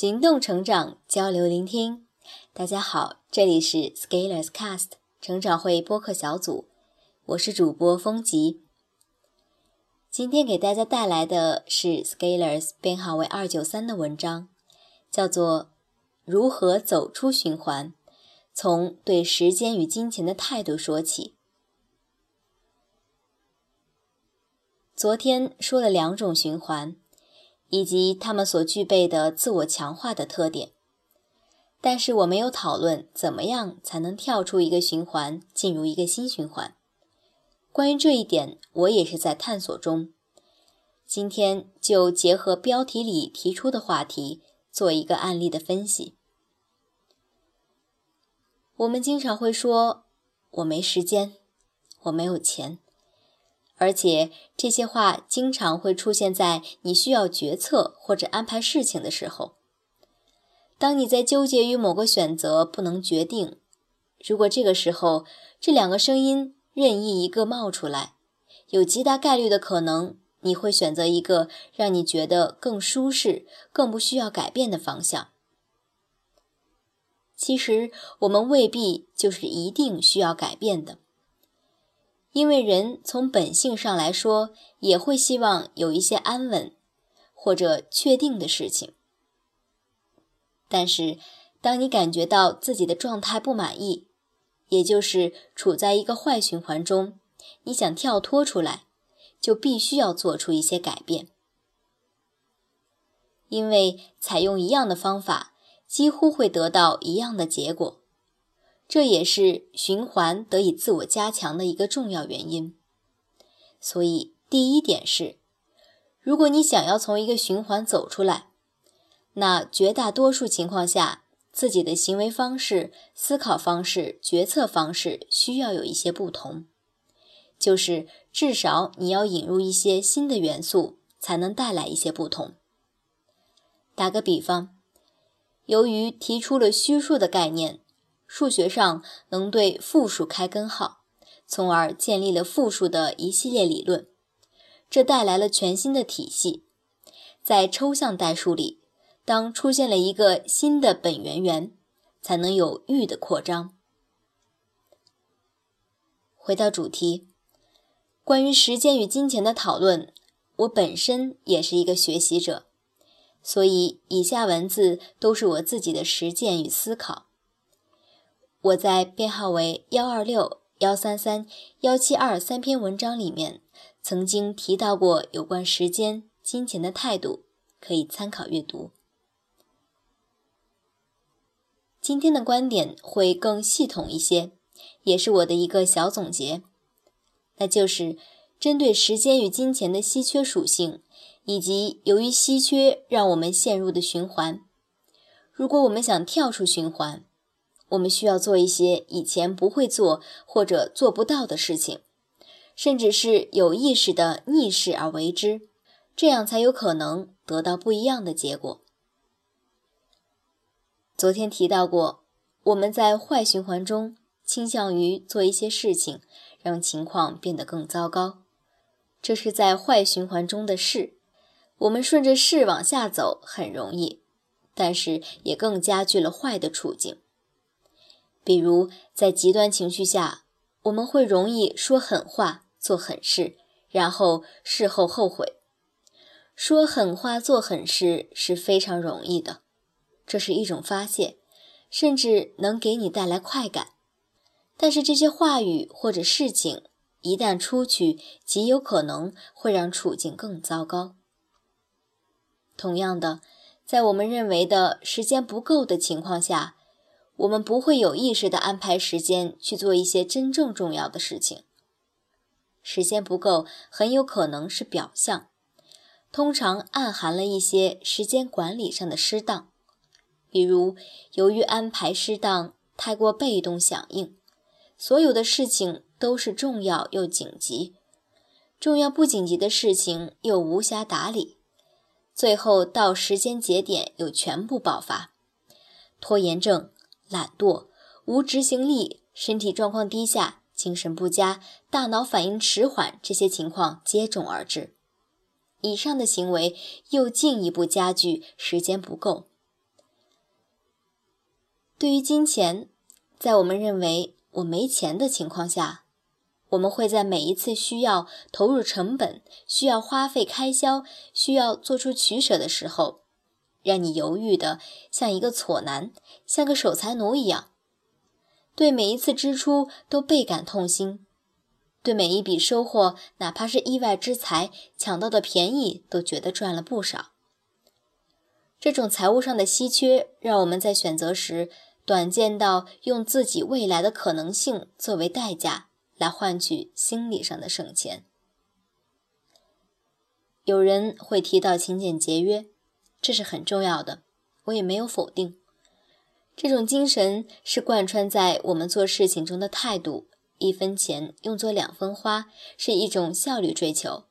行动成长，交流聆听。大家好，这里是 Scalers Cast 成长会播客小组，我是主播风吉。今天给大家带来的是 Scalers 编号为二九三的文章，叫做《如何走出循环》，从对时间与金钱的态度说起。昨天说了两种循环。以及他们所具备的自我强化的特点，但是我没有讨论怎么样才能跳出一个循环，进入一个新循环。关于这一点，我也是在探索中。今天就结合标题里提出的话题，做一个案例的分析。我们经常会说：“我没时间，我没有钱。”而且这些话经常会出现在你需要决策或者安排事情的时候。当你在纠结于某个选择不能决定，如果这个时候这两个声音任意一个冒出来，有极大概率的可能你会选择一个让你觉得更舒适、更不需要改变的方向。其实我们未必就是一定需要改变的。因为人从本性上来说，也会希望有一些安稳或者确定的事情。但是，当你感觉到自己的状态不满意，也就是处在一个坏循环中，你想跳脱出来，就必须要做出一些改变。因为采用一样的方法，几乎会得到一样的结果。这也是循环得以自我加强的一个重要原因。所以，第一点是，如果你想要从一个循环走出来，那绝大多数情况下，自己的行为方式、思考方式、决策方式需要有一些不同，就是至少你要引入一些新的元素，才能带来一些不同。打个比方，由于提出了虚数的概念。数学上能对负数开根号，从而建立了负数的一系列理论，这带来了全新的体系。在抽象代数里，当出现了一个新的本源元，才能有域的扩张。回到主题，关于时间与金钱的讨论，我本身也是一个学习者，所以以下文字都是我自己的实践与思考。我在编号为幺二六幺三三幺七二三篇文章里面，曾经提到过有关时间、金钱的态度，可以参考阅读。今天的观点会更系统一些，也是我的一个小总结，那就是针对时间与金钱的稀缺属性，以及由于稀缺让我们陷入的循环。如果我们想跳出循环，我们需要做一些以前不会做或者做不到的事情，甚至是有意识的逆势而为之，这样才有可能得到不一样的结果。昨天提到过，我们在坏循环中倾向于做一些事情，让情况变得更糟糕，这是在坏循环中的事。我们顺着势往下走很容易，但是也更加剧了坏的处境。比如，在极端情绪下，我们会容易说狠话、做狠事，然后事后后悔。说狠话、做狠事是非常容易的，这是一种发泄，甚至能给你带来快感。但是，这些话语或者事情一旦出去，极有可能会让处境更糟糕。同样的，在我们认为的时间不够的情况下，我们不会有意识地安排时间去做一些真正重要的事情。时间不够，很有可能是表象，通常暗含了一些时间管理上的失当，比如由于安排失当，太过被动响应，所有的事情都是重要又紧急，重要不紧急的事情又无暇打理，最后到时间节点又全部爆发，拖延症。懒惰、无执行力、身体状况低下、精神不佳、大脑反应迟缓，这些情况接踵而至。以上的行为又进一步加剧时间不够，对于金钱，在我们认为我没钱的情况下，我们会在每一次需要投入成本、需要花费开销、需要做出取舍的时候，让你犹豫的像一个挫男，像个守财奴一样，对每一次支出都倍感痛心，对每一笔收获，哪怕是意外之财、抢到的便宜，都觉得赚了不少。这种财务上的稀缺，让我们在选择时短见到用自己未来的可能性作为代价来换取心理上的省钱。有人会提到勤俭节约，这是很重要的，我也没有否定。这种精神是贯穿在我们做事情中的态度，一分钱用作两分花，是一种效率追求。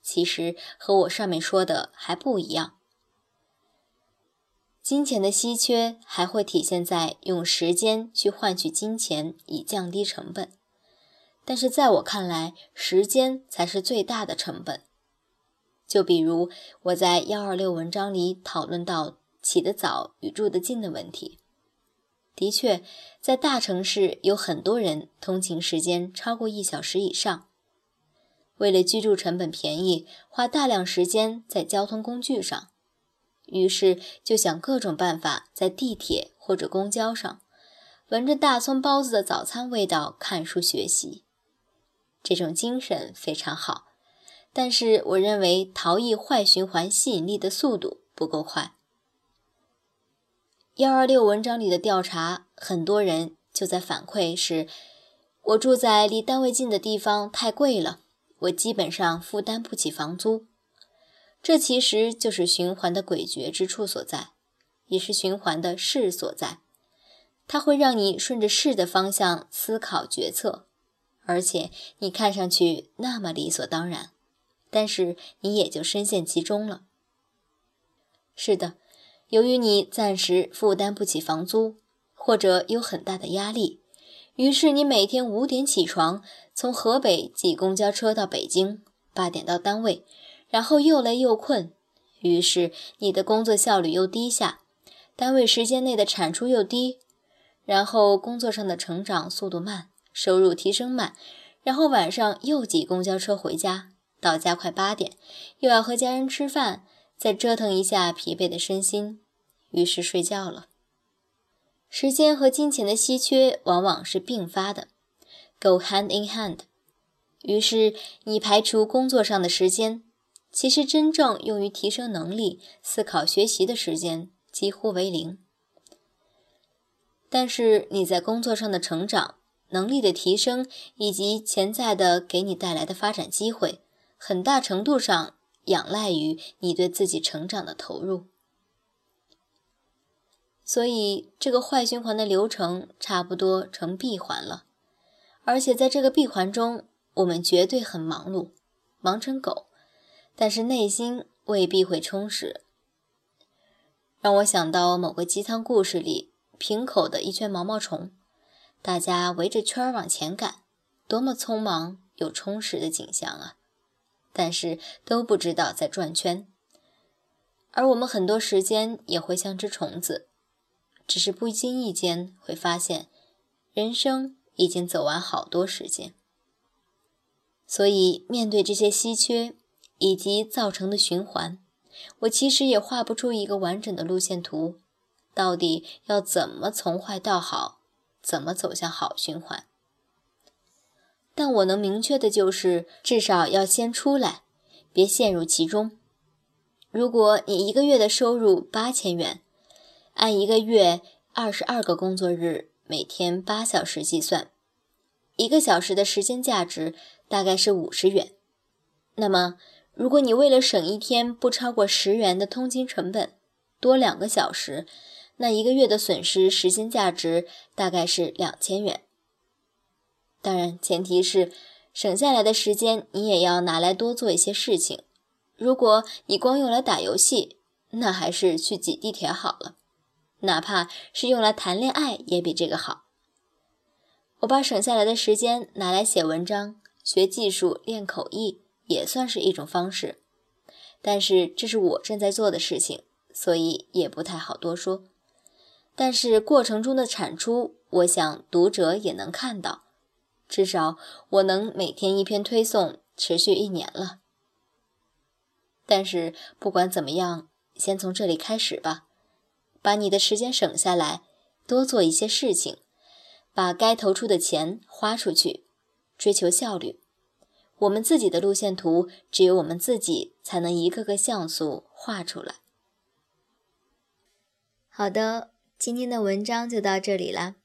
其实和我上面说的还不一样。金钱的稀缺还会体现在用时间去换取金钱以降低成本，但是在我看来，时间才是最大的成本。就比如我在幺二六文章里讨论到起得早与住得近的问题，的确，在大城市有很多人通勤时间超过一小时以上，为了居住成本便宜，花大量时间在交通工具上。于是就想各种办法，在地铁或者公交上，闻着大葱包子的早餐味道看书学习。这种精神非常好，但是我认为逃逸坏循环吸引力的速度不够快。幺二六文章里的调查，很多人就在反馈是：我住在离单位近的地方太贵了，我基本上负担不起房租。这其实就是循环的诡谲之处所在，也是循环的势所在。它会让你顺着势的方向思考决策，而且你看上去那么理所当然，但是你也就深陷其中了。是的，由于你暂时负担不起房租，或者有很大的压力，于是你每天五点起床，从河北挤公交车到北京，八点到单位。然后又累又困，于是你的工作效率又低下，单位时间内的产出又低，然后工作上的成长速度慢，收入提升慢，然后晚上又挤公交车回家，到家快八点，又要和家人吃饭，再折腾一下疲惫的身心，于是睡觉了。时间和金钱的稀缺往往是并发的，go hand in hand。于是你排除工作上的时间。其实，真正用于提升能力、思考、学习的时间几乎为零。但是，你在工作上的成长、能力的提升以及潜在的给你带来的发展机会，很大程度上仰赖于你对自己成长的投入。所以，这个坏循环的流程差不多成闭环了。而且，在这个闭环中，我们绝对很忙碌，忙成狗。但是内心未必会充实，让我想到某个鸡汤故事里瓶口的一圈毛毛虫，大家围着圈儿往前赶，多么匆忙又充实的景象啊！但是都不知道在转圈。而我们很多时间也会像只虫子，只是不经意间会发现，人生已经走完好多时间。所以面对这些稀缺。以及造成的循环，我其实也画不出一个完整的路线图，到底要怎么从坏到好，怎么走向好循环？但我能明确的就是，至少要先出来，别陷入其中。如果你一个月的收入八千元，按一个月二十二个工作日，每天八小时计算，一个小时的时间价值大概是五十元，那么。如果你为了省一天不超过十元的通勤成本，多两个小时，那一个月的损失时间价值大概是两千元。当然，前提是省下来的时间你也要拿来多做一些事情。如果你光用来打游戏，那还是去挤地铁好了。哪怕是用来谈恋爱，也比这个好。我把省下来的时间拿来写文章、学技术、练口译。也算是一种方式，但是这是我正在做的事情，所以也不太好多说。但是过程中的产出，我想读者也能看到。至少我能每天一篇推送，持续一年了。但是不管怎么样，先从这里开始吧，把你的时间省下来，多做一些事情，把该投出的钱花出去，追求效率。我们自己的路线图，只有我们自己才能一个个像素画出来。好的。今天的文章就到这里了。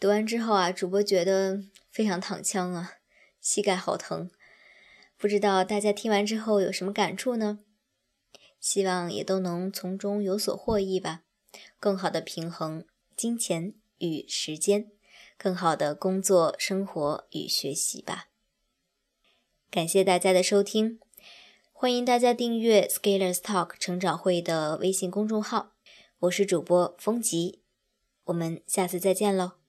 读完之后啊，主播觉得非常躺枪啊，膝盖好疼。不知道大家听完之后有什么感触呢？希望也都能从中有所获益吧。更好的平衡金钱与时间，更好的工作、生活与学习吧。感谢大家的收听，欢迎大家订阅 Scalers Talk 成长会的微信公众号。我是主播风吉，我们下次再见喽。